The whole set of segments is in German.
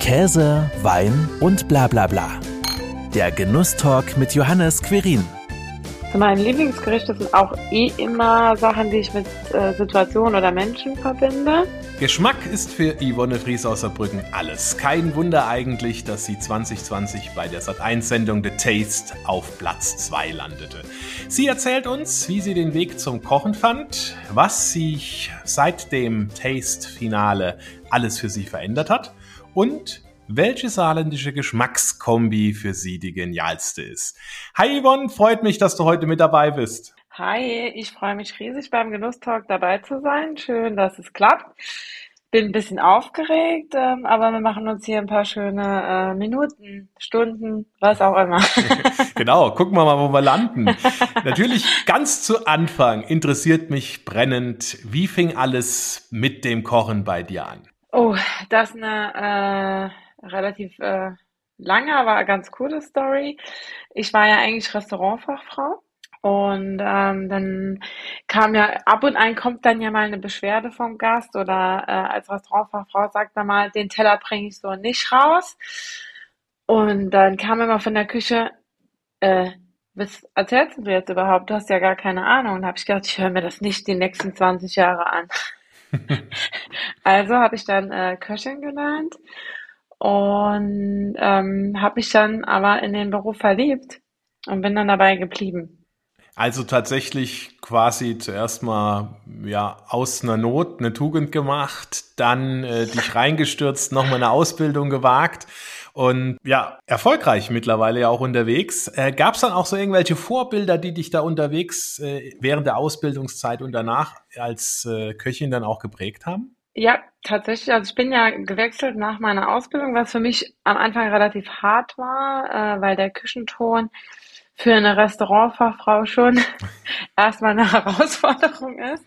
Käse, Wein und bla bla bla. Der Genusstalk mit Johannes Querin. Mein Lieblingsgerichte sind auch eh immer Sachen, die ich mit äh, Situationen oder Menschen verbinde. Geschmack ist für Yvonne Fries aus Saarbrücken alles. Kein Wunder eigentlich, dass sie 2020 bei der Sat1-Sendung The Taste auf Platz 2 landete. Sie erzählt uns, wie sie den Weg zum Kochen fand, was sich seit dem Taste-Finale alles für sie verändert hat und welche saarländische Geschmackskombi für Sie die genialste ist. Hi Yvonne, freut mich, dass du heute mit dabei bist. Hi, ich freue mich riesig beim Genusstalk dabei zu sein. Schön, dass es klappt. Bin ein bisschen aufgeregt, ähm, aber wir machen uns hier ein paar schöne äh, Minuten, Stunden, was auch immer. genau, gucken wir mal, wo wir landen. Natürlich ganz zu Anfang interessiert mich brennend, wie fing alles mit dem Kochen bei dir an? Oh, das ist eine äh, relativ äh, lange, aber ganz coole Story. Ich war ja eigentlich Restaurantfachfrau und ähm, dann kam ja ab und an kommt dann ja mal eine Beschwerde vom Gast oder äh, als Restaurantfachfrau sagt er mal, den Teller bringe ich so nicht raus. Und dann kam immer von der Küche, äh, was erzählst du jetzt überhaupt? Du hast ja gar keine Ahnung. Und habe ich gedacht, ich höre mir das nicht die nächsten 20 Jahre an. also habe ich dann äh, Köchin gelernt und ähm, habe mich dann aber in den Beruf verliebt und bin dann dabei geblieben. Also tatsächlich quasi zuerst mal ja aus einer Not eine Tugend gemacht, dann äh, dich reingestürzt, nochmal eine Ausbildung gewagt und ja, erfolgreich mittlerweile ja auch unterwegs. Äh, Gab es dann auch so irgendwelche Vorbilder, die dich da unterwegs äh, während der Ausbildungszeit und danach als äh, Köchin dann auch geprägt haben? Ja, tatsächlich. Also ich bin ja gewechselt nach meiner Ausbildung, was für mich am Anfang relativ hart war, äh, weil der Küchenton für eine Restaurantfachfrau schon erstmal eine Herausforderung ist.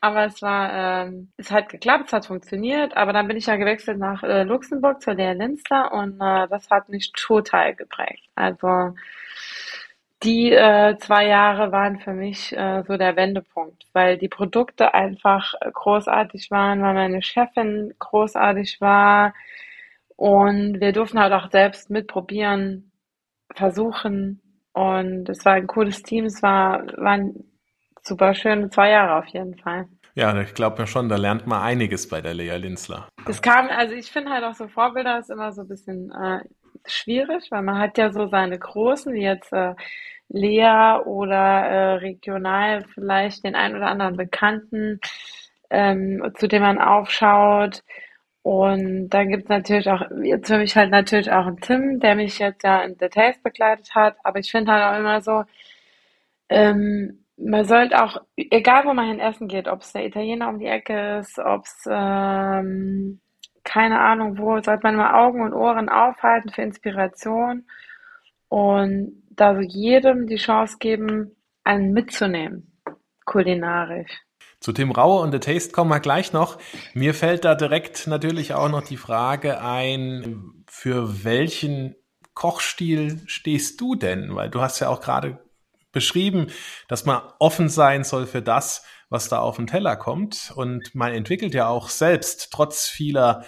Aber es war, ähm, es hat geklappt, es hat funktioniert. Aber dann bin ich ja gewechselt nach äh, Luxemburg zur Lea Linster und äh, das hat mich total geprägt. Also die äh, zwei Jahre waren für mich äh, so der Wendepunkt, weil die Produkte einfach großartig waren, weil meine Chefin großartig war und wir durften halt auch selbst mitprobieren, versuchen, und es war ein cooles Team. Es war, waren super schöne zwei Jahre auf jeden Fall. Ja, ich glaube mir schon, da lernt man einiges bei der Lea Linzler. Das kam, also ich finde halt auch so Vorbilder ist immer so ein bisschen äh, schwierig, weil man hat ja so seine Großen, wie jetzt äh, Lea oder äh, regional vielleicht den ein oder anderen Bekannten, ähm, zu dem man aufschaut. Und dann gibt es natürlich auch, jetzt für mich halt natürlich auch einen Tim, der mich jetzt ja in Details begleitet hat. Aber ich finde halt auch immer so, ähm, man sollte auch, egal wo man hin essen geht, ob es der Italiener um die Ecke ist, ob es, ähm, keine Ahnung wo, sollte man mal Augen und Ohren aufhalten für Inspiration und da so jedem die Chance geben, einen mitzunehmen, kulinarisch. Zu Tim Rauer und The Taste kommen wir gleich noch. Mir fällt da direkt natürlich auch noch die Frage ein, für welchen Kochstil stehst du denn? Weil du hast ja auch gerade beschrieben, dass man offen sein soll für das, was da auf den Teller kommt. Und man entwickelt ja auch selbst, trotz vieler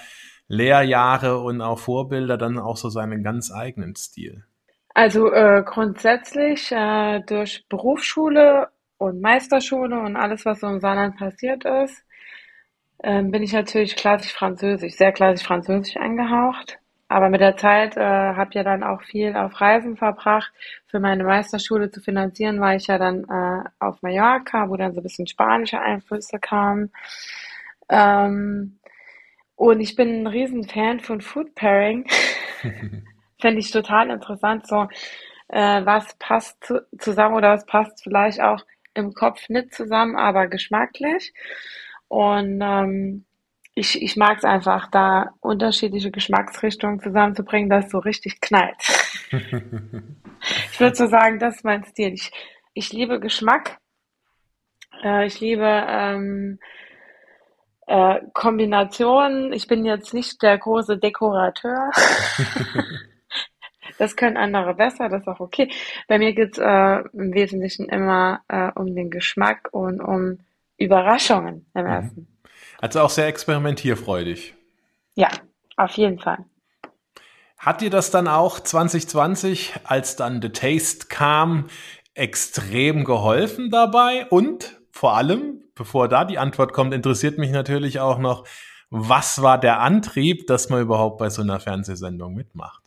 Lehrjahre und auch Vorbilder, dann auch so seinen ganz eigenen Stil. Also äh, grundsätzlich äh, durch Berufsschule und Meisterschule und alles, was so im Saarland passiert ist, ähm, bin ich natürlich klassisch Französisch, sehr klassisch Französisch angehaucht. Aber mit der Zeit äh, habe ja dann auch viel auf Reisen verbracht. Für meine Meisterschule zu finanzieren, war ich ja dann äh, auf Mallorca, wo dann so ein bisschen spanische Einflüsse kamen. Ähm, und ich bin ein riesen Fan von Food Pairing. Fände ich total interessant, so äh, was passt zu, zusammen oder was passt vielleicht auch im Kopf nicht zusammen, aber geschmacklich. Und ähm, ich, ich mag es einfach, da unterschiedliche Geschmacksrichtungen zusammenzubringen, dass es so richtig knallt. ich würde so sagen, das ist mein Stil. Ich, ich liebe Geschmack. Äh, ich liebe ähm, äh, Kombinationen. Ich bin jetzt nicht der große Dekorateur. Das können andere besser, das ist auch okay. Bei mir geht es äh, im Wesentlichen immer äh, um den Geschmack und um Überraschungen im mhm. Essen. Also auch sehr experimentierfreudig. Ja, auf jeden Fall. Hat dir das dann auch 2020, als dann The Taste kam, extrem geholfen dabei? Und vor allem, bevor da die Antwort kommt, interessiert mich natürlich auch noch, was war der Antrieb, dass man überhaupt bei so einer Fernsehsendung mitmacht?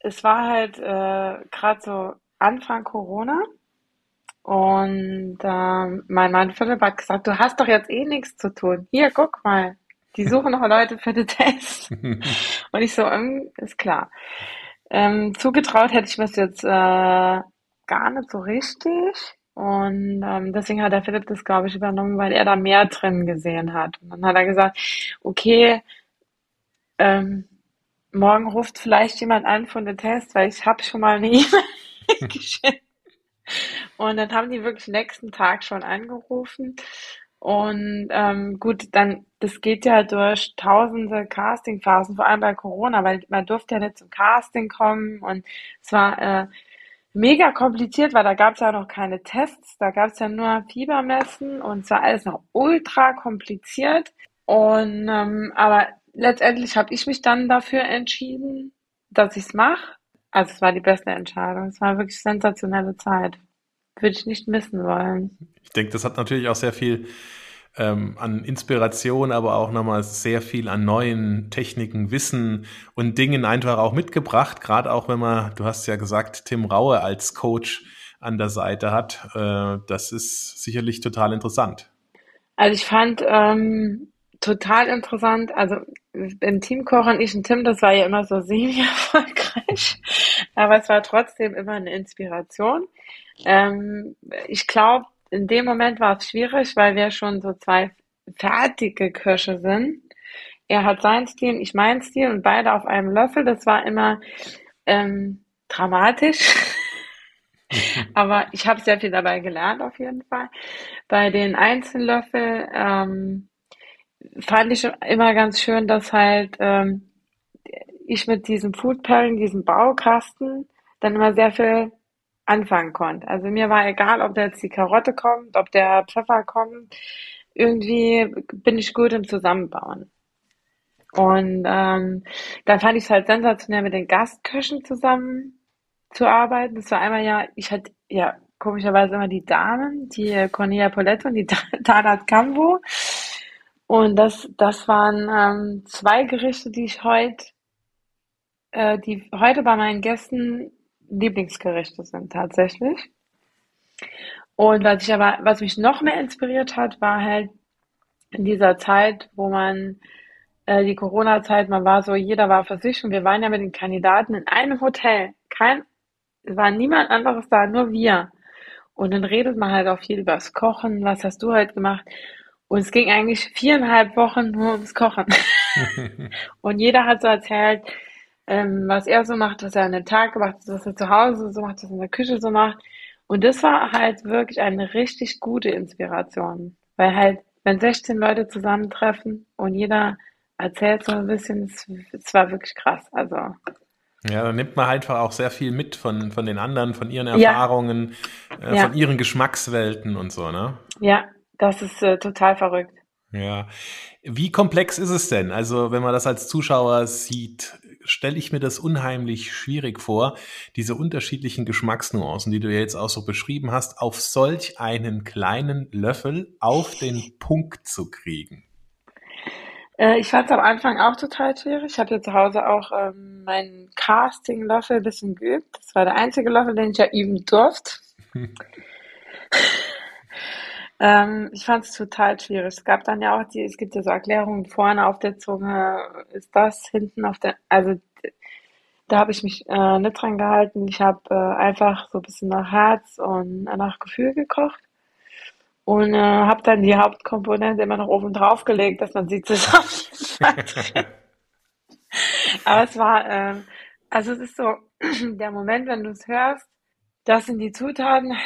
Es war halt äh, gerade so Anfang Corona und äh, mein Mann Philipp hat gesagt, du hast doch jetzt eh nichts zu tun. Hier, guck mal, die suchen noch Leute für den Test. und ich so, ähm, ist klar. Ähm, zugetraut hätte ich mir das jetzt äh, gar nicht so richtig. Und ähm, deswegen hat der Philipp das, glaube ich, übernommen, weil er da mehr drin gesehen hat. Und dann hat er gesagt, okay, ähm, morgen ruft vielleicht jemand an von der Test, weil ich habe schon mal eine E-Mail geschickt. Und dann haben die wirklich nächsten Tag schon angerufen. Und ähm, gut, dann, das geht ja durch tausende Castingphasen, vor allem bei Corona, weil man durfte ja nicht zum Casting kommen und es war äh, mega kompliziert, weil da gab es ja noch keine Tests, da gab es ja nur Fiebermessen und es war alles noch ultra kompliziert. Und ähm, aber letztendlich habe ich mich dann dafür entschieden, dass ich es mache. Also es war die beste Entscheidung. Es war wirklich sensationelle Zeit. Würde ich nicht missen wollen. Ich denke, das hat natürlich auch sehr viel ähm, an Inspiration, aber auch nochmal sehr viel an neuen Techniken, Wissen und Dingen einfach auch mitgebracht. Gerade auch wenn man, du hast ja gesagt, Tim Raue als Coach an der Seite hat. Äh, das ist sicherlich total interessant. Also ich fand ähm, total interessant, also im Teamkochen, ich und Tim, das war ja immer so semi-erfolgreich, aber es war trotzdem immer eine Inspiration. Ähm, ich glaube, in dem Moment war es schwierig, weil wir schon so zwei fertige Köche sind. Er hat seinen Stil, ich meinen Stil und beide auf einem Löffel. Das war immer ähm, dramatisch. Aber ich habe sehr viel dabei gelernt auf jeden Fall. Bei den Einzellöffel ähm, fand ich immer ganz schön, dass halt ähm, ich mit diesem Food Pairing, diesem Baukasten, dann immer sehr viel anfangen konnte. Also mir war egal, ob da jetzt die Karotte kommt, ob der Pfeffer kommt. Irgendwie bin ich gut im Zusammenbauen. Und ähm, dann fand ich es halt sensationell, mit den Gastköchen zusammen zu arbeiten. Das war einmal ja, ich hatte ja komischerweise immer die Damen, die Cornelia Poletto und die Tadat Cambo. Und das, das waren ähm, zwei Gerichte, die ich heute, äh, die heute bei meinen Gästen Lieblingsgerichte sind tatsächlich. Und was ich aber, was mich noch mehr inspiriert hat, war halt in dieser Zeit, wo man äh, die Corona-Zeit, man war so, jeder war für sich und wir waren ja mit den Kandidaten in einem Hotel. Kein, es war niemand anderes da, nur wir. Und dann redet man halt auch viel über das Kochen, was hast du halt gemacht? Und es ging eigentlich viereinhalb Wochen nur ums Kochen. und jeder hat so erzählt, ähm, was er so macht, was er an dem Tag gemacht hat, was er zu Hause so macht, was er in der Küche so macht. Und das war halt wirklich eine richtig gute Inspiration. Weil halt, wenn 16 Leute zusammentreffen und jeder erzählt so ein bisschen, es, war wirklich krass. Also. Ja, da nimmt man halt einfach auch sehr viel mit von, von den anderen, von ihren Erfahrungen, ja. Äh, ja. von ihren Geschmackswelten und so, ne? Ja, das ist äh, total verrückt. Ja. Wie komplex ist es denn? Also, wenn man das als Zuschauer sieht, stelle ich mir das unheimlich schwierig vor, diese unterschiedlichen Geschmacksnuancen, die du jetzt auch so beschrieben hast, auf solch einen kleinen Löffel auf den Punkt zu kriegen. Äh, ich fand es am Anfang auch total schwierig. Ich habe ja zu Hause auch ähm, meinen Casting-Löffel ein bisschen geübt. Das war der einzige Löffel, den ich ja üben durfte. Ähm, ich fand es total schwierig. Es gab dann ja auch die, es gibt ja so Erklärungen vorne auf der Zunge, ist das hinten auf der, also da habe ich mich äh, nicht dran gehalten. Ich habe äh, einfach so ein bisschen nach Herz und nach Gefühl gekocht und äh, habe dann die Hauptkomponente immer noch oben drauf gelegt, dass man sie zusammen Aber es war, äh, also es ist so der Moment, wenn du es hörst, das sind die Zutaten,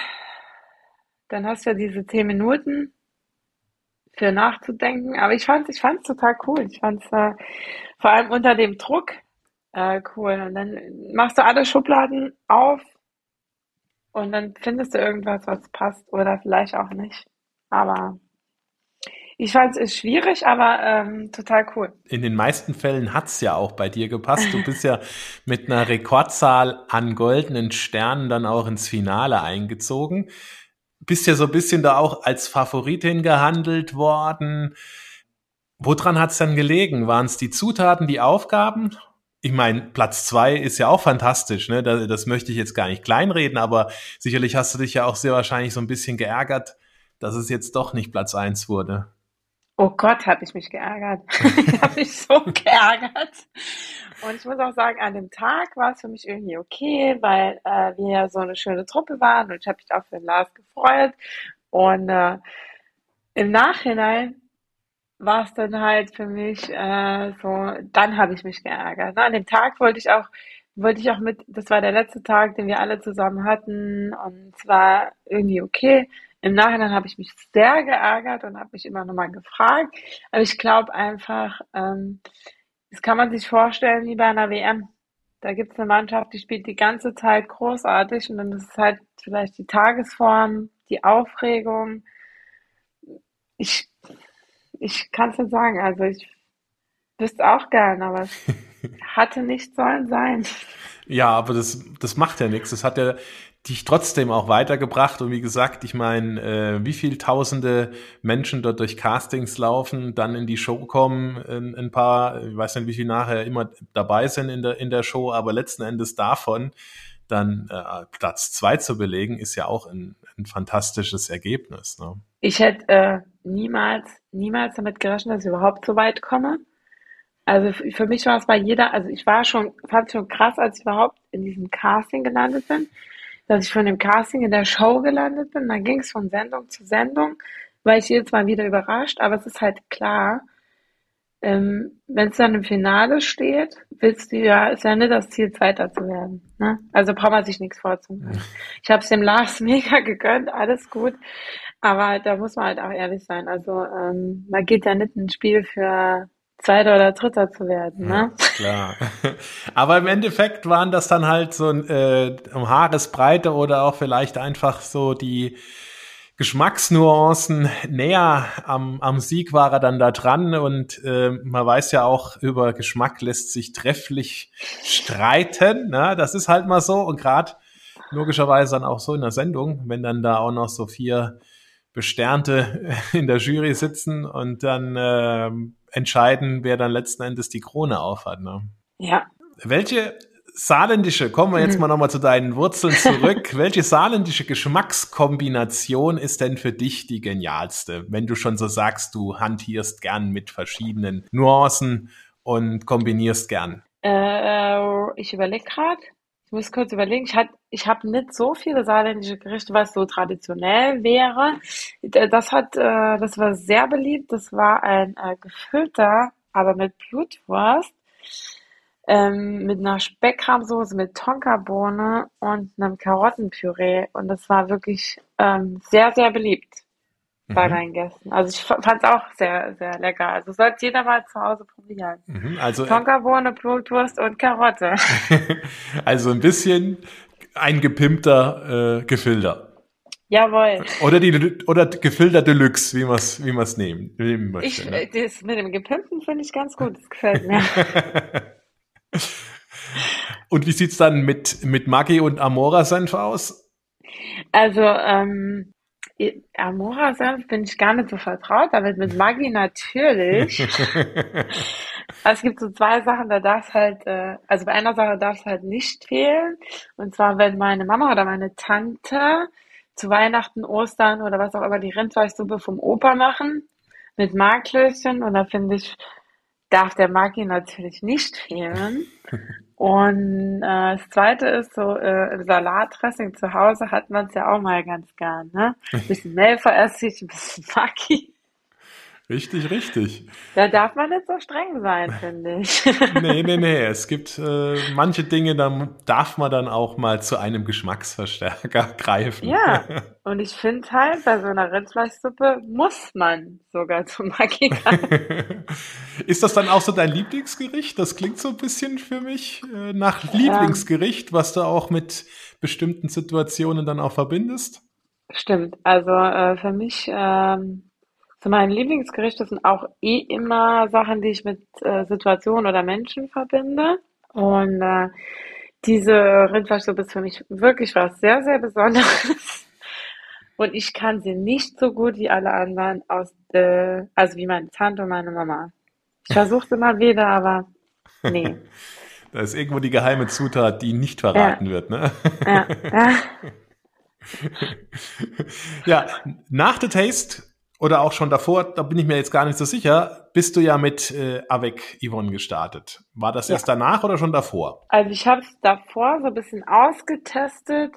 dann hast du ja diese zehn Minuten für nachzudenken. Aber ich fand ich fand's total cool. Ich fand's äh, vor allem unter dem Druck äh, cool. Und dann machst du alle Schubladen auf und dann findest du irgendwas, was passt oder vielleicht auch nicht. Aber Ich fand es schwierig, aber ähm, total cool. In den meisten Fällen hat's ja auch bei dir gepasst. Du bist ja mit einer Rekordzahl an goldenen Sternen dann auch ins Finale eingezogen. Bist ja so ein bisschen da auch als Favoritin gehandelt worden. Woran hat's dann gelegen? Waren es die Zutaten, die Aufgaben? Ich meine, Platz zwei ist ja auch fantastisch, ne? Das, das möchte ich jetzt gar nicht kleinreden, aber sicherlich hast du dich ja auch sehr wahrscheinlich so ein bisschen geärgert, dass es jetzt doch nicht Platz eins wurde. Oh Gott, habe ich mich geärgert. ich habe mich so geärgert. Und ich muss auch sagen, an dem Tag war es für mich irgendwie okay, weil äh, wir ja so eine schöne Truppe waren und ich habe mich auch für den Lars gefreut. Und äh, im Nachhinein war es dann halt für mich äh, so, dann habe ich mich geärgert. Ne? An dem Tag wollte ich auch, wollte ich auch mit, das war der letzte Tag, den wir alle zusammen hatten und es war irgendwie okay. Im Nachhinein habe ich mich sehr geärgert und habe mich immer nochmal gefragt. Aber ich glaube einfach, ähm, das kann man sich vorstellen wie bei einer WM. Da gibt es eine Mannschaft, die spielt die ganze Zeit großartig und dann ist es halt vielleicht die Tagesform, die Aufregung. Ich ich kann es nicht sagen. Also ich wüsste auch gern, aber es hatte nicht sollen sein. Ja, aber das, das macht ja nichts. Das hat ja dich trotzdem auch weitergebracht. Und wie gesagt, ich meine, äh, wie viel tausende Menschen dort durch Castings laufen, dann in die Show kommen, ein, ein paar, ich weiß nicht, wie viel nachher immer dabei sind in der, in der Show, aber letzten Endes davon dann äh, Platz zwei zu belegen, ist ja auch ein, ein fantastisches Ergebnis. Ne? Ich hätte äh, niemals, niemals damit gerechnet, dass ich überhaupt so weit komme. Also für mich war es bei jeder, also ich war schon, fand es schon krass, als ich überhaupt in diesem Casting gelandet bin, dass ich von dem Casting in der Show gelandet bin. Dann ging es von Sendung zu Sendung, war ich jedes Mal wieder überrascht, aber es ist halt klar, ähm, wenn es dann im Finale steht, willst du ja, ist ja nicht das Ziel, Zweiter zu werden. Ne? Also braucht man sich nichts vorzumachen. Ich habe es dem Lars mega gegönnt, alles gut. Aber da muss man halt auch ehrlich sein. Also ähm, man geht ja nicht ins Spiel für Zweiter oder Dritter zu werden, ne? Ja, klar. Aber im Endeffekt waren das dann halt so äh, um Haaresbreite oder auch vielleicht einfach so die Geschmacksnuancen näher am, am Sieg war er dann da dran und äh, man weiß ja auch, über Geschmack lässt sich trefflich streiten. Ne? Das ist halt mal so und gerade logischerweise dann auch so in der Sendung, wenn dann da auch noch so vier Besternte in der Jury sitzen und dann äh, entscheiden, wer dann letzten Endes die Krone aufhat. Ne? Ja. Welche saarländische, kommen wir jetzt mhm. mal nochmal zu deinen Wurzeln zurück. Welche saarländische Geschmackskombination ist denn für dich die genialste, wenn du schon so sagst, du hantierst gern mit verschiedenen Nuancen und kombinierst gern? Äh, ich überlege gerade. Ich muss kurz überlegen. Ich, ich habe nicht so viele saarländische Gerichte, was so traditionell wäre. Das hat, äh, das war sehr beliebt. Das war ein äh, gefüllter, aber mit Blutwurst, ähm, mit einer Speckrahmsoße mit Tonkabohne und einem Karottenpüree. Und das war wirklich ähm, sehr, sehr beliebt bei mhm. meinen Gästen. Also ich fand es auch sehr, sehr lecker. Also sollte jeder mal zu Hause probieren. Mhm, also, äh, Tonkabohne, Blutwurst und Karotte. also ein bisschen ein gepimpter äh, Gefilter. Jawohl. Oder die oder Gefilter Deluxe, wie man es wie man's nehmen, nehmen möchte. Ich, ne? Das mit dem Gepimpten finde ich ganz gut. Das gefällt mir. und wie sieht's dann mit mit Maggi und Amora Senf aus? Also ähm, Amora-Senf bin ich gar nicht so vertraut, aber mit Maggi natürlich. also es gibt so zwei Sachen, da darf es halt, äh, also bei einer Sache darf es halt nicht fehlen. Und zwar, wenn meine Mama oder meine Tante zu Weihnachten, Ostern oder was auch immer die Rindfleischsuppe vom Opa machen mit Marklöschen und da finde ich, darf der Maggi natürlich nicht fehlen. Und äh, das zweite ist so, äh, im Salatdressing zu Hause hat man es ja auch mal ganz gern, ne? Ein bisschen Mehlveressig, ein bisschen Maggi. Richtig, richtig. Da darf man nicht so streng sein, finde ich. nee, nee, nee. Es gibt äh, manche Dinge, da darf man dann auch mal zu einem Geschmacksverstärker greifen. Ja, und ich finde halt, bei so einer Rindfleischsuppe muss man sogar zu Maggi Ist das dann auch so dein Lieblingsgericht? Das klingt so ein bisschen für mich äh, nach Lieblingsgericht, was du auch mit bestimmten Situationen dann auch verbindest. Stimmt. Also äh, für mich... Ähm, So meine Lieblingsgerichte sind auch eh immer Sachen, die ich mit äh, Situationen oder Menschen verbinde. Und äh, diese Rindfleischsuppe ist für mich wirklich was sehr, sehr Besonderes. Und ich kann sie nicht so gut wie alle anderen aus, äh, also wie meine Tante und meine Mama. Ich versuche es immer wieder, aber nee. Da ist irgendwo die geheime Zutat, die nicht verraten ja. wird, ne? Ja. ja. ja, nach The Taste oder auch schon davor, da bin ich mir jetzt gar nicht so sicher, bist du ja mit äh, Avec Yvonne gestartet. War das ja. erst danach oder schon davor? Also ich habe es davor so ein bisschen ausgetestet,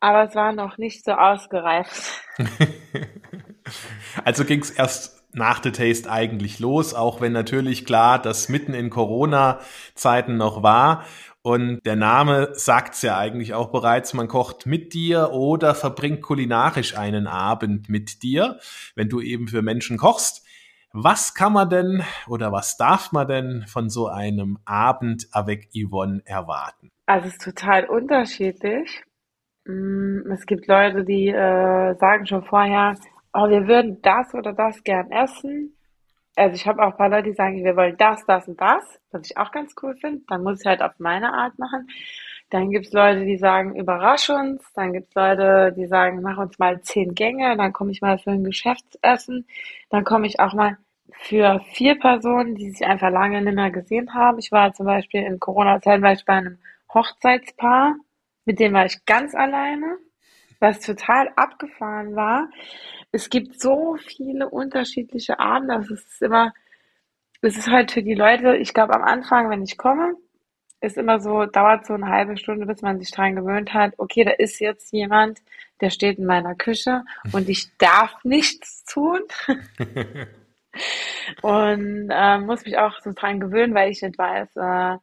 aber es war noch nicht so ausgereift. also ging es erst nach The Taste eigentlich los, auch wenn natürlich klar das mitten in Corona-Zeiten noch war. Und der Name sagt's ja eigentlich auch bereits, man kocht mit dir oder verbringt kulinarisch einen Abend mit dir, wenn du eben für Menschen kochst. Was kann man denn oder was darf man denn von so einem Abend avec Yvonne erwarten? Also es ist total unterschiedlich. Mm, es gibt Leute, die äh, sagen schon vorher, oh, wir würden das oder das gern essen. Also ich habe auch ein paar Leute, die sagen, wir wollen das, das und das, was ich auch ganz cool finde. Dann muss ich halt auf meine Art machen. Dann gibt's Leute, die sagen, überrasch uns. Dann gibt's Leute, die sagen, mach uns mal zehn Gänge. Dann komme ich mal für ein Geschäftsessen. Dann komme ich auch mal für vier Personen, die sich einfach lange nicht mehr gesehen haben. Ich war zum Beispiel in Corona-Zeit bei einem Hochzeitspaar. Mit dem war ich ganz alleine, was total abgefahren war es gibt so viele unterschiedliche Abende. Es ist immer, es ist halt für die Leute, ich glaube am Anfang, wenn ich komme, ist immer so, dauert so eine halbe Stunde, bis man sich dran gewöhnt hat, okay, da ist jetzt jemand, der steht in meiner Küche und ich darf nichts tun. und äh, muss mich auch so dran gewöhnen, weil ich nicht weiß, äh,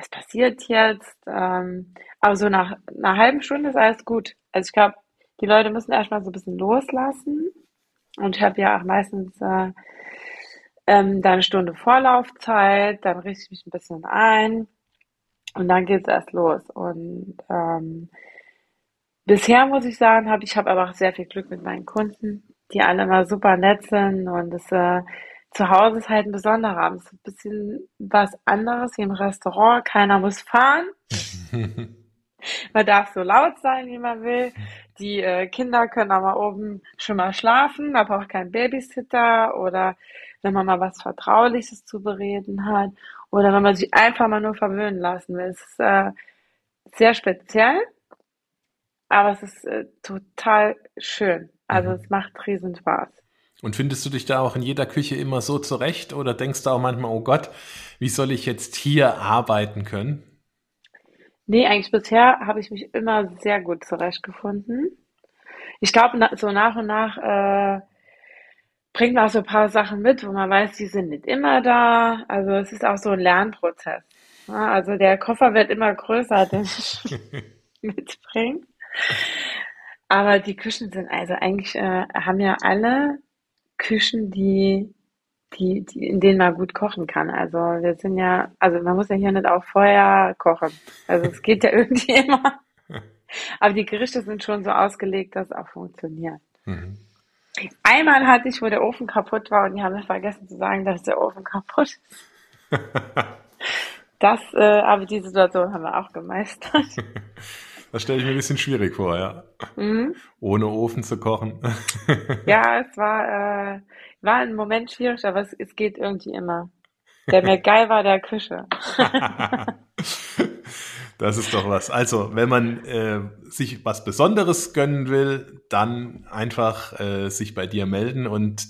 was passiert jetzt. Ähm, aber so nach einer halben Stunde ist alles gut. Also ich glaube, die Leute müssen erstmal so ein bisschen loslassen. Und ich habe ja auch meistens äh, ähm, dann eine Stunde Vorlaufzeit, dann richte ich mich ein bisschen ein und dann geht es erst los. Und ähm, bisher muss ich sagen, habe ich habe aber auch sehr viel Glück mit meinen Kunden, die alle immer super nett sind und das äh, zu Hause ist halt ein besonderer Abend. Es ist ein bisschen was anderes wie im Restaurant. Keiner muss fahren. Man darf so laut sein, wie man will. Die äh, Kinder können aber oben schon mal schlafen. Man braucht keinen Babysitter oder wenn man mal was Vertrauliches zu bereden hat oder wenn man sich einfach mal nur verwöhnen lassen will. Es ist äh, sehr speziell, aber es ist äh, total schön. Also mhm. es macht riesen Spaß. Und findest du dich da auch in jeder Küche immer so zurecht oder denkst du auch manchmal, oh Gott, wie soll ich jetzt hier arbeiten können? Nee, eigentlich bisher habe ich mich immer sehr gut zurechtgefunden. Ich glaube, so nach und nach äh, bringt man auch so ein paar Sachen mit, wo man weiß, die sind nicht immer da. Also es ist auch so ein Lernprozess. Ja, also der Koffer wird immer größer, den ich mitbringe. Aber die Küchen sind also eigentlich, äh, haben ja alle Küchen, die die, die, in denen man gut kochen kann. Also wir sind ja, also man muss ja hier nicht auch vorher kochen. Also es geht ja irgendwie immer. Aber die Gerichte sind schon so ausgelegt, dass es auch funktioniert. Mhm. Einmal hatte ich, wo der Ofen kaputt war und die haben vergessen zu sagen, dass der Ofen kaputt ist. das, äh, aber die Situation haben wir auch gemeistert. Das stelle ich mir ein bisschen schwierig vor, ja. Mhm. Ohne Ofen zu kochen. ja, es war, äh, war ein Moment schwierig, aber es, es geht irgendwie immer. Der mir geil war der Küche. das ist doch was. Also, wenn man äh, sich was Besonderes gönnen will, dann einfach äh, sich bei dir melden und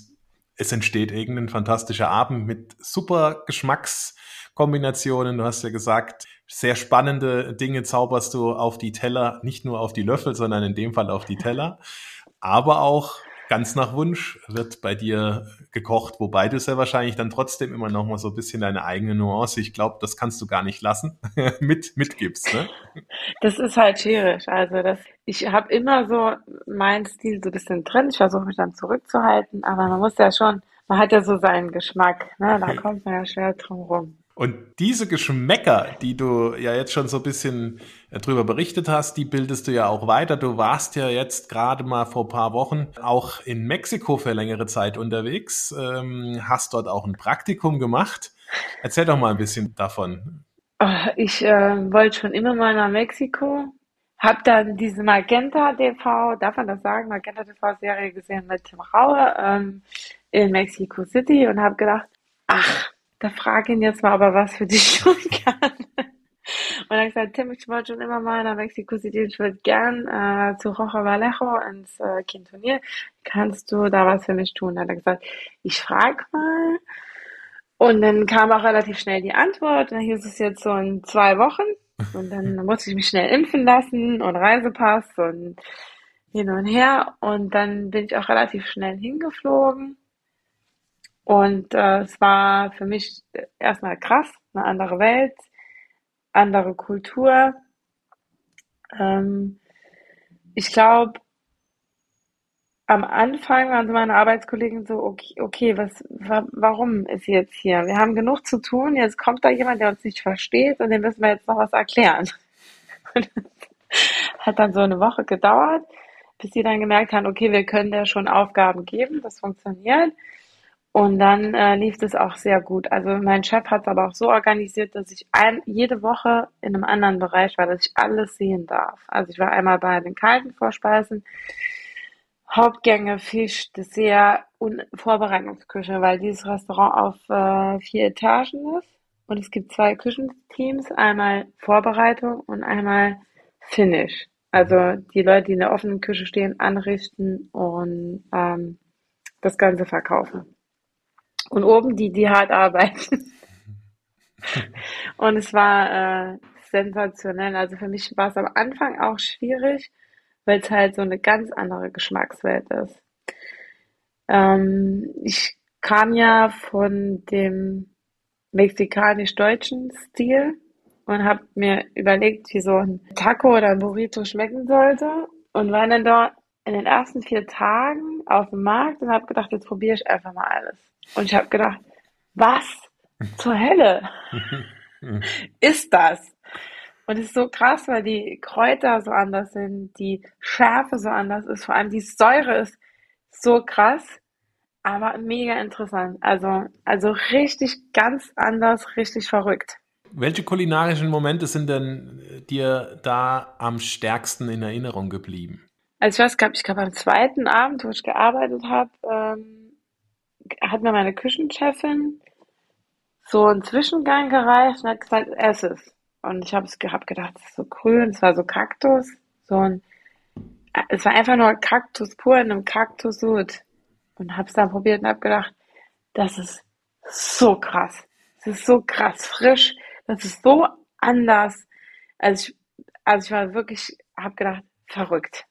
es entsteht irgendein fantastischer Abend mit super Geschmackskombinationen. Du hast ja gesagt, sehr spannende Dinge zauberst du auf die Teller, nicht nur auf die Löffel, sondern in dem Fall auf die Teller. Aber auch ganz nach Wunsch wird bei dir gekocht, wobei du es ja wahrscheinlich dann trotzdem immer noch mal so ein bisschen deine eigene Nuance, ich glaube, das kannst du gar nicht lassen, mit mitgibst, ne? Das ist halt schwierig. Also das, ich habe immer so meinen Stil so ein bisschen drin. Ich versuche mich dann zurückzuhalten, aber man muss ja schon, man hat ja so seinen Geschmack, ne? Da kommt man ja schwer drum rum. Und diese Geschmäcker, die du ja jetzt schon so ein bisschen äh, drüber berichtet hast, die bildest du ja auch weiter. Du warst ja jetzt gerade mal vor paar Wochen auch in Mexiko für längere Zeit unterwegs, ähm, hast dort auch ein Praktikum gemacht. Erzähl doch mal ein bisschen davon. Ich äh, wollte schon immer mal nach Mexiko. Hab dann diese Magenta TV, darf man das sagen, Magenta TV Serie gesehen mit Tim Raue ähm, in Mexico City und habe gedacht, ach, da frag ihn jetzt mal, ob er was für dich tun kann. Und habe ich gesagt, Tim, ich wollte schon immer mal nach Mexico City, ich würde gern äh, zu Rojo Vallejo ins äh, Quintonier. Kannst du da was für mich tun? Dann hat er gesagt, ich frag mal. Und dann kam auch relativ schnell die Antwort. Und dann hieß es jetzt so in zwei Wochen. Und dann musste ich mich schnell impfen lassen und Reisepass und hin und her. Und dann bin ich auch relativ schnell hingeflogen. Und äh, es war für mich erstmal krass, eine andere Welt, andere Kultur. Ähm, ich glaube, am Anfang waren so meine Arbeitskollegen so, okay, okay was, wa warum ist sie jetzt hier? Wir haben genug zu tun, jetzt kommt da jemand, der uns nicht versteht und dem müssen wir jetzt noch was erklären. hat dann so eine Woche gedauert, bis sie dann gemerkt haben, okay, wir können der schon Aufgaben geben, das funktioniert. Und dann äh, lief es auch sehr gut. Also mein Chef hat es aber auch so organisiert, dass ich ein, jede Woche in einem anderen Bereich war, dass ich alles sehen darf. Also ich war einmal bei den kalten Vorspeisen, Hauptgänge, Fisch, Dessert und Vorbereitungsküche, weil dieses Restaurant auf äh, vier Etagen ist. Und es gibt zwei Küchenteams, einmal Vorbereitung und einmal Finish. Also die Leute, die in der offenen Küche stehen, anrichten und ähm, das Ganze verkaufen. Und oben die, die hart arbeiten. und es war äh, sensationell. Also für mich war es am Anfang auch schwierig, weil es halt so eine ganz andere Geschmackswelt ist. Ähm, ich kam ja von dem mexikanisch-deutschen Stil und habe mir überlegt, wie so ein Taco oder ein Burrito schmecken sollte und war dann dort in den ersten vier Tagen auf dem Markt und habe gedacht, jetzt probiere ich einfach mal alles. Und ich habe gedacht, was zur Hölle ist das? Und es ist so krass, weil die Kräuter so anders sind, die Schärfe so anders ist, vor allem die Säure ist so krass, aber mega interessant. Also, also richtig ganz anders, richtig verrückt. Welche kulinarischen Momente sind denn dir da am stärksten in Erinnerung geblieben? Also ich weiß, ich glaube am zweiten Abend, wo ich gearbeitet habe, ähm, hat mir meine Küchenchefin so einen Zwischengang gereicht und hat gesagt, es. Und ich habe hab gedacht, es ist so grün, es war so Kaktus, so ein, es war einfach nur Kaktus pur in einem Kaktussud. Und habe es dann probiert und habe gedacht, das ist so krass. Das ist so krass frisch. Das ist so anders. Also ich, also ich war wirklich, habe gedacht, verrückt.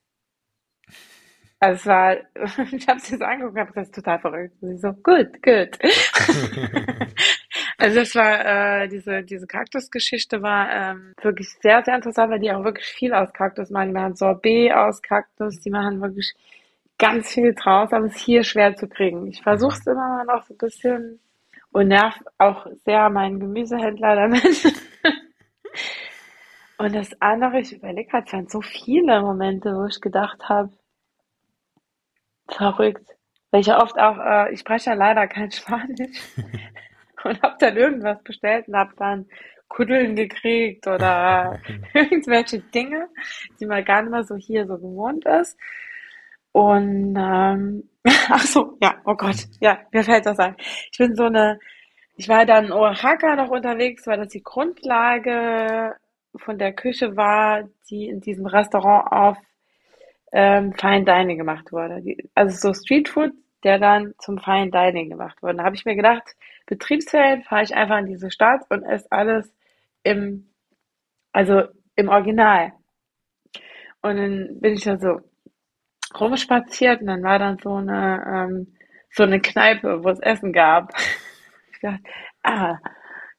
Also es war, ich habe es jetzt angeguckt habe das ist total verrückt. Und sie so, gut, gut. also es war, äh, diese, diese Kaktusgeschichte war ähm, wirklich sehr, sehr interessant, weil die auch wirklich viel aus Kaktus machen. Die machen Sorbet aus Kaktus, die machen wirklich ganz viel draus, aber es ist hier schwer zu kriegen. Ich versuche es immer mal noch so ein bisschen und nerv auch sehr meinen Gemüsehändler damit. und das andere, ich überlege gerade, es waren so viele Momente, wo ich gedacht habe, Verrückt. Weil ich ja oft auch, äh, ich spreche ja leider kein Spanisch und habe dann irgendwas bestellt und habe dann Kuddeln gekriegt oder irgendwelche Dinge, die man gar nicht mehr so hier so gewohnt ist. Und ähm, ach so, ja, oh Gott, ja, mir fällt das ein. Ich bin so eine, ich war dann in Oaxaca noch unterwegs, weil das die Grundlage von der Küche war, die in diesem Restaurant auf ähm, Fine Dining gemacht wurde. Also so Street Food, der dann zum Fine Dining gemacht wurde. Da habe ich mir gedacht, Betriebsferien fahre ich einfach in diese Stadt und esse alles im, also im Original. Und dann bin ich da so rumspaziert und dann war dann so eine, ähm, so eine Kneipe, wo es Essen gab. Ich dachte, ah,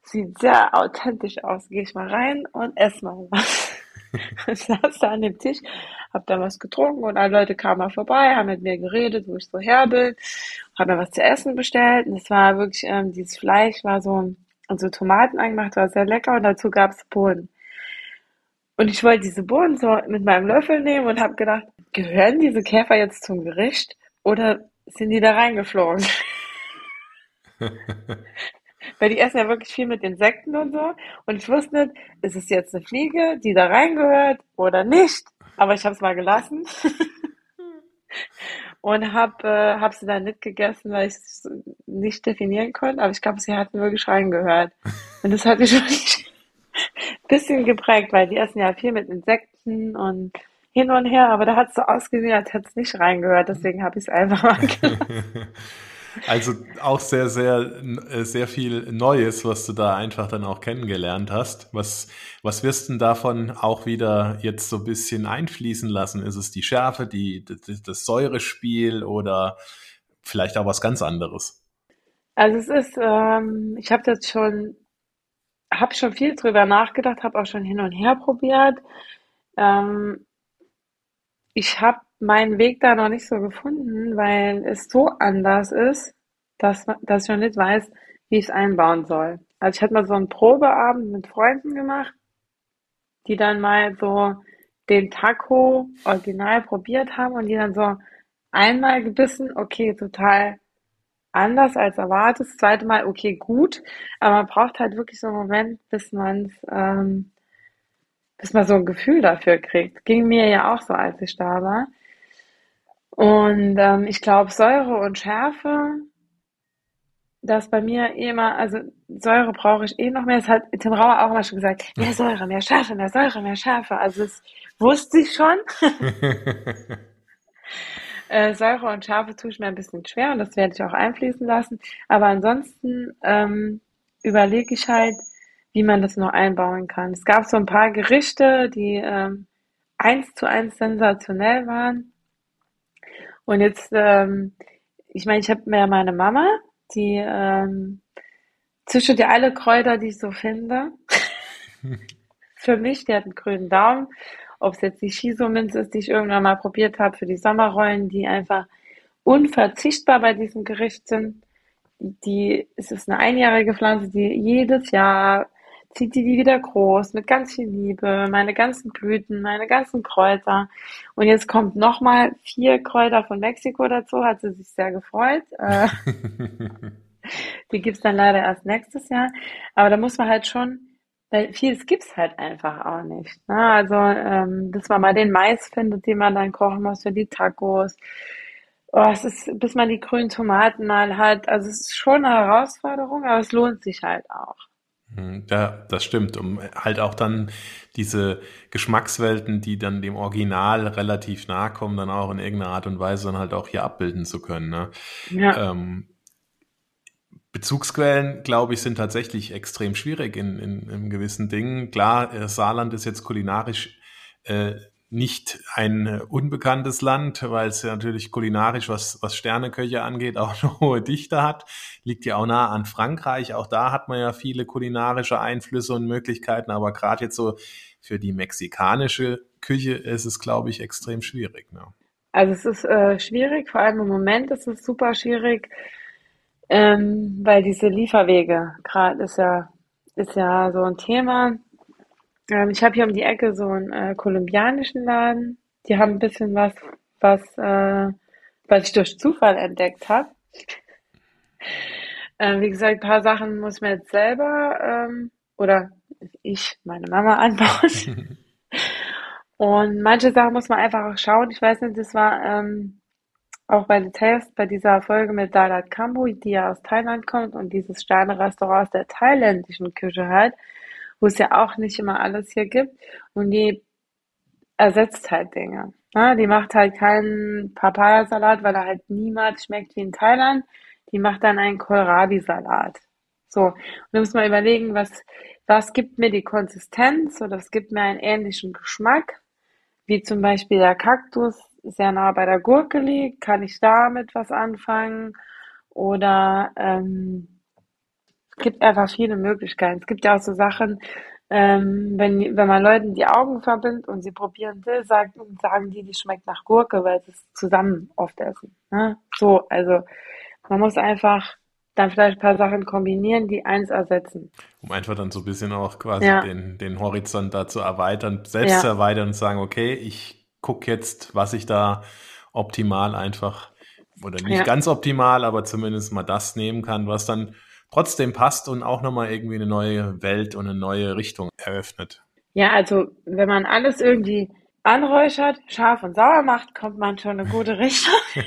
sieht sehr authentisch aus. Gehe ich mal rein und esse mal was. Ich saß da an dem Tisch, hab da was getrunken und alle Leute kamen mal vorbei, haben mit mir geredet, wo ich so her bin, hab mir was zu essen bestellt und es war wirklich, ähm, dieses Fleisch war so und so Tomaten eingemacht, war sehr lecker und dazu gab es Bohnen. Und ich wollte diese Bohnen so mit meinem Löffel nehmen und habe gedacht, gehören diese Käfer jetzt zum Gericht oder sind die da reingeflogen? Weil die essen ja wirklich viel mit Insekten und so. Und ich wusste nicht, ist es jetzt eine Fliege, die da reingehört oder nicht. Aber ich habe es mal gelassen. und habe äh, hab sie dann nicht gegessen, weil ich es nicht definieren konnte. Aber ich glaube, sie hatten wirklich reingehört. Und das hat mich wirklich ein bisschen geprägt, weil die essen ja viel mit Insekten und hin und her. Aber da hat es so ausgesehen, als hätte es nicht reingehört. Deswegen habe ich es einfach mal gelassen. Also auch sehr, sehr, äh, sehr viel Neues, was du da einfach dann auch kennengelernt hast. Was, was wirst du davon auch wieder jetzt so ein bisschen einfließen lassen? Ist es die Schärfe, die, das, das Säurespiel oder vielleicht auch was ganz anderes? Also es ist, ähm, ich habe jetzt schon, habe schon viel drüber nachgedacht, habe auch schon hin und her probiert. Ähm, ich habe meinen Weg da noch nicht so gefunden, weil es so anders ist, dass, dass ich noch nicht weiß, wie ich es einbauen soll. Also ich hatte mal so einen Probeabend mit Freunden gemacht, die dann mal so den Taco original probiert haben und die dann so einmal gebissen, okay, total anders als erwartet, das zweite Mal, okay, gut, aber man braucht halt wirklich so einen Moment, bis man ähm, bis man so ein Gefühl dafür kriegt. Ging mir ja auch so, als ich da war. Und ähm, ich glaube, Säure und Schärfe, das bei mir eh immer, also Säure brauche ich eh noch mehr. Das hat Tim Rauer auch immer schon gesagt, mehr Säure, mehr Schärfe, mehr Säure, mehr Schärfe. Also das wusste ich schon. äh, Säure und Schärfe tue ich mir ein bisschen schwer und das werde ich auch einfließen lassen. Aber ansonsten ähm, überlege ich halt, wie man das noch einbauen kann. Es gab so ein paar Gerichte, die ähm, eins zu eins sensationell waren. Und jetzt, ähm, ich meine, ich habe mir meine Mama, die ähm, zischt ja alle Kräuter, die ich so finde. für mich, die hat einen grünen Daumen. Ob es jetzt die Shiso-Minze ist, die ich irgendwann mal probiert habe, für die Sommerrollen, die einfach unverzichtbar bei diesem Gericht sind. Die, es ist eine einjährige Pflanze, die jedes Jahr zieht die die wieder groß mit ganz viel Liebe, meine ganzen Blüten, meine ganzen Kräuter. Und jetzt kommt nochmal vier Kräuter von Mexiko dazu, hat sie sich sehr gefreut. Äh, die gibt's dann leider erst nächstes Jahr. Aber da muss man halt schon, weil vieles gibt's halt einfach auch nicht. Ne? Also, ähm, dass man mal den Mais findet, den man dann kochen muss für die Tacos. Oh, es ist, bis man die grünen Tomaten mal hat. Also es ist schon eine Herausforderung, aber es lohnt sich halt auch. Hm, ja, das stimmt, um halt auch dann diese Geschmackswelten, die dann dem Original relativ nahe kommen, dann auch in irgendeiner Art und Weise dann halt auch hier abbilden zu können. Ne? Ja. Ähm, Bezugsquellen, glaube ich, sind tatsächlich extrem schwierig in, in, in gewissen Dingen. Klar, Saarland ist jetzt kulinarisch äh, nicht ein unbekanntes Land, weil es ja natürlich kulinarisch, was, was Sterneköche angeht, auch eine hohe Dichte hat. Liegt ja auch nah an Frankreich. Auch da hat man ja viele kulinarische Einflüsse und Möglichkeiten. Aber gerade jetzt so für die mexikanische Küche ist es, glaube ich, extrem schwierig. Ne? Also es ist äh, schwierig, vor allem im Moment ist es super schwierig, ähm, weil diese Lieferwege gerade ist ja, ist ja so ein Thema ähm, ich habe hier um die Ecke so einen äh, kolumbianischen Laden. Die haben ein bisschen was, was, äh, was ich durch Zufall entdeckt habe. äh, wie gesagt, ein paar Sachen muss mir jetzt selber ähm, oder ich, meine Mama anbauen. Und manche Sachen muss man einfach auch schauen. Ich weiß nicht, das war ähm, auch bei der Test, bei dieser Folge mit Dalat Kambu, die ja aus Thailand kommt und dieses Sterne-Restaurant aus der thailändischen Küche hat wo es ja auch nicht immer alles hier gibt. Und die ersetzt halt Dinge. Ja, die macht halt keinen Papayasalat, weil er halt niemals schmeckt wie in Thailand. Die macht dann einen Kohlrabi-Salat. So, und da muss man überlegen, was, was gibt mir die Konsistenz oder was gibt mir einen ähnlichen Geschmack, wie zum Beispiel der Kaktus sehr nah bei der Gurke liegt, kann ich damit was anfangen? Oder ähm, gibt einfach viele Möglichkeiten. Es gibt ja auch so Sachen, ähm, wenn, wenn man Leuten die Augen verbindet und sie probieren will, sagen, sagen die, die schmeckt nach Gurke, weil sie es zusammen oft essen. Ne? So, also man muss einfach dann vielleicht ein paar Sachen kombinieren, die eins ersetzen. Um einfach dann so ein bisschen auch quasi ja. den, den Horizont da zu erweitern, selbst ja. zu erweitern und sagen, okay, ich gucke jetzt, was ich da optimal einfach oder nicht ja. ganz optimal, aber zumindest mal das nehmen kann, was dann trotzdem passt und auch nochmal irgendwie eine neue Welt und eine neue Richtung eröffnet. Ja, also wenn man alles irgendwie anräuchert, scharf und sauer macht, kommt man schon eine gute Richtung.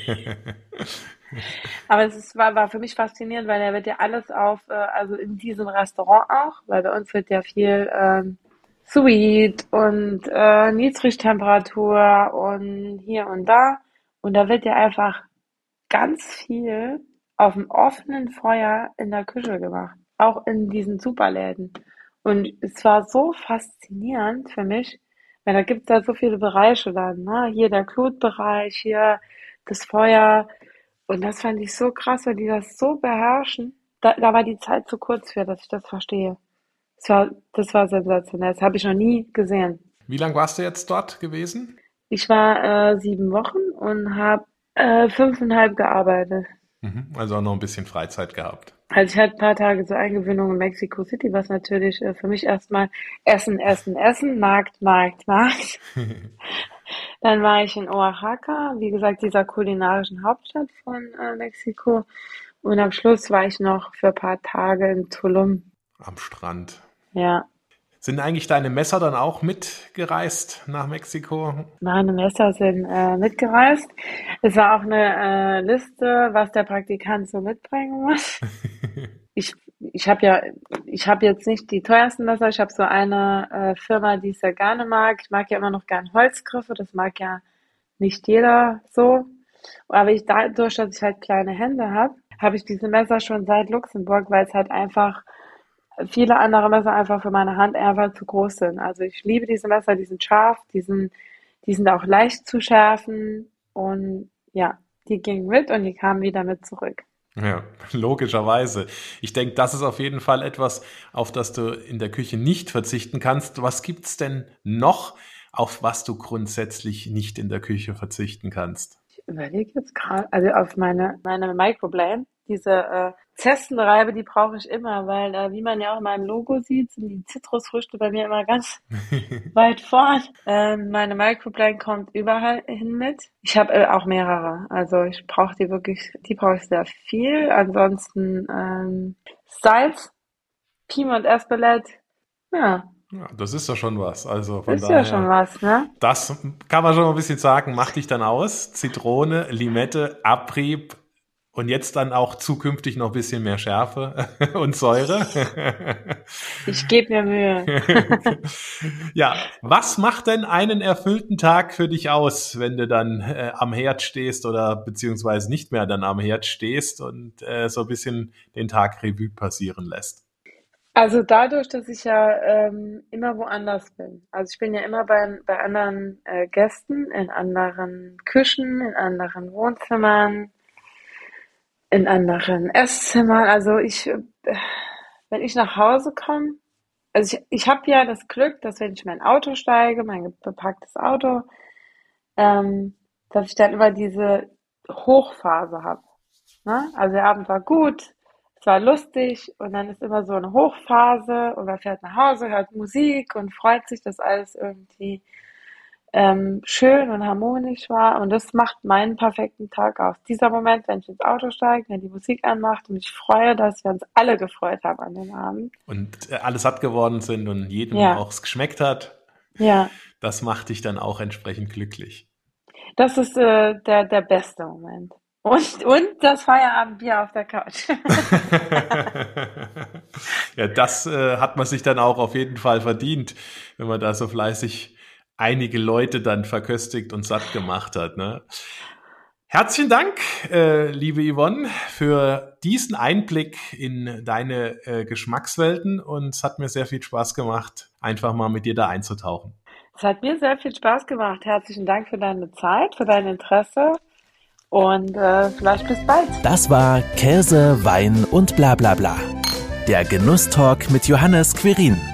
Aber es ist, war, war für mich faszinierend, weil er wird ja alles auf, äh, also in diesem Restaurant auch, weil bei uns wird ja viel ähm, Sweet und äh, Niedrigtemperatur und hier und da. Und da wird ja einfach ganz viel auf dem offenen Feuer in der Küche gemacht. Auch in diesen Superläden. Und es war so faszinierend für mich, weil da gibt es ja so viele Bereiche dann, ne? Hier der Glutbereich, hier das Feuer. Und das fand ich so krass, weil die das so beherrschen. Da, da war die Zeit zu kurz für, dass ich das verstehe. Das war, das war sensationell. Das habe ich noch nie gesehen. Wie lange warst du jetzt dort gewesen? Ich war äh, sieben Wochen und habe äh, fünfeinhalb gearbeitet. Mhm, also auch noch ein bisschen Freizeit gehabt. Also ich hatte ein paar Tage zur Eingewöhnung in Mexico City, was natürlich äh, für mich erstmal Essen, Essen, Essen, Markt, Markt, Markt. Dann war ich in Oaxaca, wie gesagt, dieser kulinarischen Hauptstadt von äh, Mexiko. Und am Schluss war ich noch für ein paar Tage in Tulum. Am Strand. Ja. Sind eigentlich deine Messer dann auch mitgereist nach Mexiko? Meine Messer sind äh, mitgereist. Es war auch eine äh, Liste, was der Praktikant so mitbringen muss. ich ich habe ja, ich habe jetzt nicht die teuersten Messer. Ich habe so eine äh, Firma, die ich sehr gerne mag. Ich mag ja immer noch gern Holzgriffe. Das mag ja nicht jeder so. Aber ich dadurch, dass ich halt kleine Hände habe, habe ich diese Messer schon seit Luxemburg, weil es halt einfach viele andere Messer einfach für meine Hand einfach zu groß sind. Also ich liebe diese Messer, die sind scharf, die sind, die sind auch leicht zu schärfen und ja, die gingen mit und die kamen wieder mit zurück. Ja, logischerweise. Ich denke, das ist auf jeden Fall etwas, auf das du in der Küche nicht verzichten kannst. Was gibt's denn noch, auf was du grundsätzlich nicht in der Küche verzichten kannst? Ich überlege jetzt gerade, also auf meine, meine Microblade diese äh, Zestenreibe, die brauche ich immer, weil äh, wie man ja auch in meinem Logo sieht, sind die Zitrusfrüchte bei mir immer ganz weit vorn. Ähm, meine Microplane kommt überall hin mit. Ich habe äh, auch mehrere, also ich brauche die wirklich, die brauche ich sehr viel. Ansonsten ähm, Salz, Piment und Espelette, ja, ja, das ist ja schon was. Also von ist daher, ja schon was, ne? Das kann man schon ein bisschen sagen, macht dich dann aus. Zitrone, Limette, Abrieb, und jetzt dann auch zukünftig noch ein bisschen mehr Schärfe und Säure. Ich gebe mir Mühe. ja, was macht denn einen erfüllten Tag für dich aus, wenn du dann äh, am Herd stehst oder beziehungsweise nicht mehr dann am Herd stehst und äh, so ein bisschen den Tag Revue passieren lässt? Also dadurch, dass ich ja ähm, immer woanders bin. Also ich bin ja immer bei, bei anderen äh, Gästen, in anderen Küchen, in anderen Wohnzimmern in anderen Esszimmern. Also ich, wenn ich nach Hause komme, also ich, ich habe ja das Glück, dass wenn ich mein Auto steige, mein bepacktes Auto, ähm, dass ich dann immer diese Hochphase habe. Ne? Also der Abend war gut, es war lustig und dann ist immer so eine Hochphase und man fährt nach Hause, hört Musik und freut sich, dass alles irgendwie ähm, schön und harmonisch war. Und das macht meinen perfekten Tag aus. Dieser Moment, wenn ich ins Auto steige, wenn die Musik anmacht und ich freue, dass wir uns alle gefreut haben an dem Abend. Und äh, alle satt geworden sind und jedem ja. auch es geschmeckt hat. Ja. Das macht dich dann auch entsprechend glücklich. Das ist äh, der, der beste Moment. Und, und das Feierabendbier auf der Couch. ja, das äh, hat man sich dann auch auf jeden Fall verdient, wenn man da so fleißig einige Leute dann verköstigt und satt gemacht hat. Ne? Herzlichen Dank, äh, liebe Yvonne, für diesen Einblick in deine äh, Geschmackswelten und es hat mir sehr viel Spaß gemacht, einfach mal mit dir da einzutauchen. Es hat mir sehr viel Spaß gemacht. Herzlichen Dank für deine Zeit, für dein Interesse und äh, vielleicht bis bald. Das war Käse, Wein und bla bla bla. Der Genusstalk mit Johannes Quirin.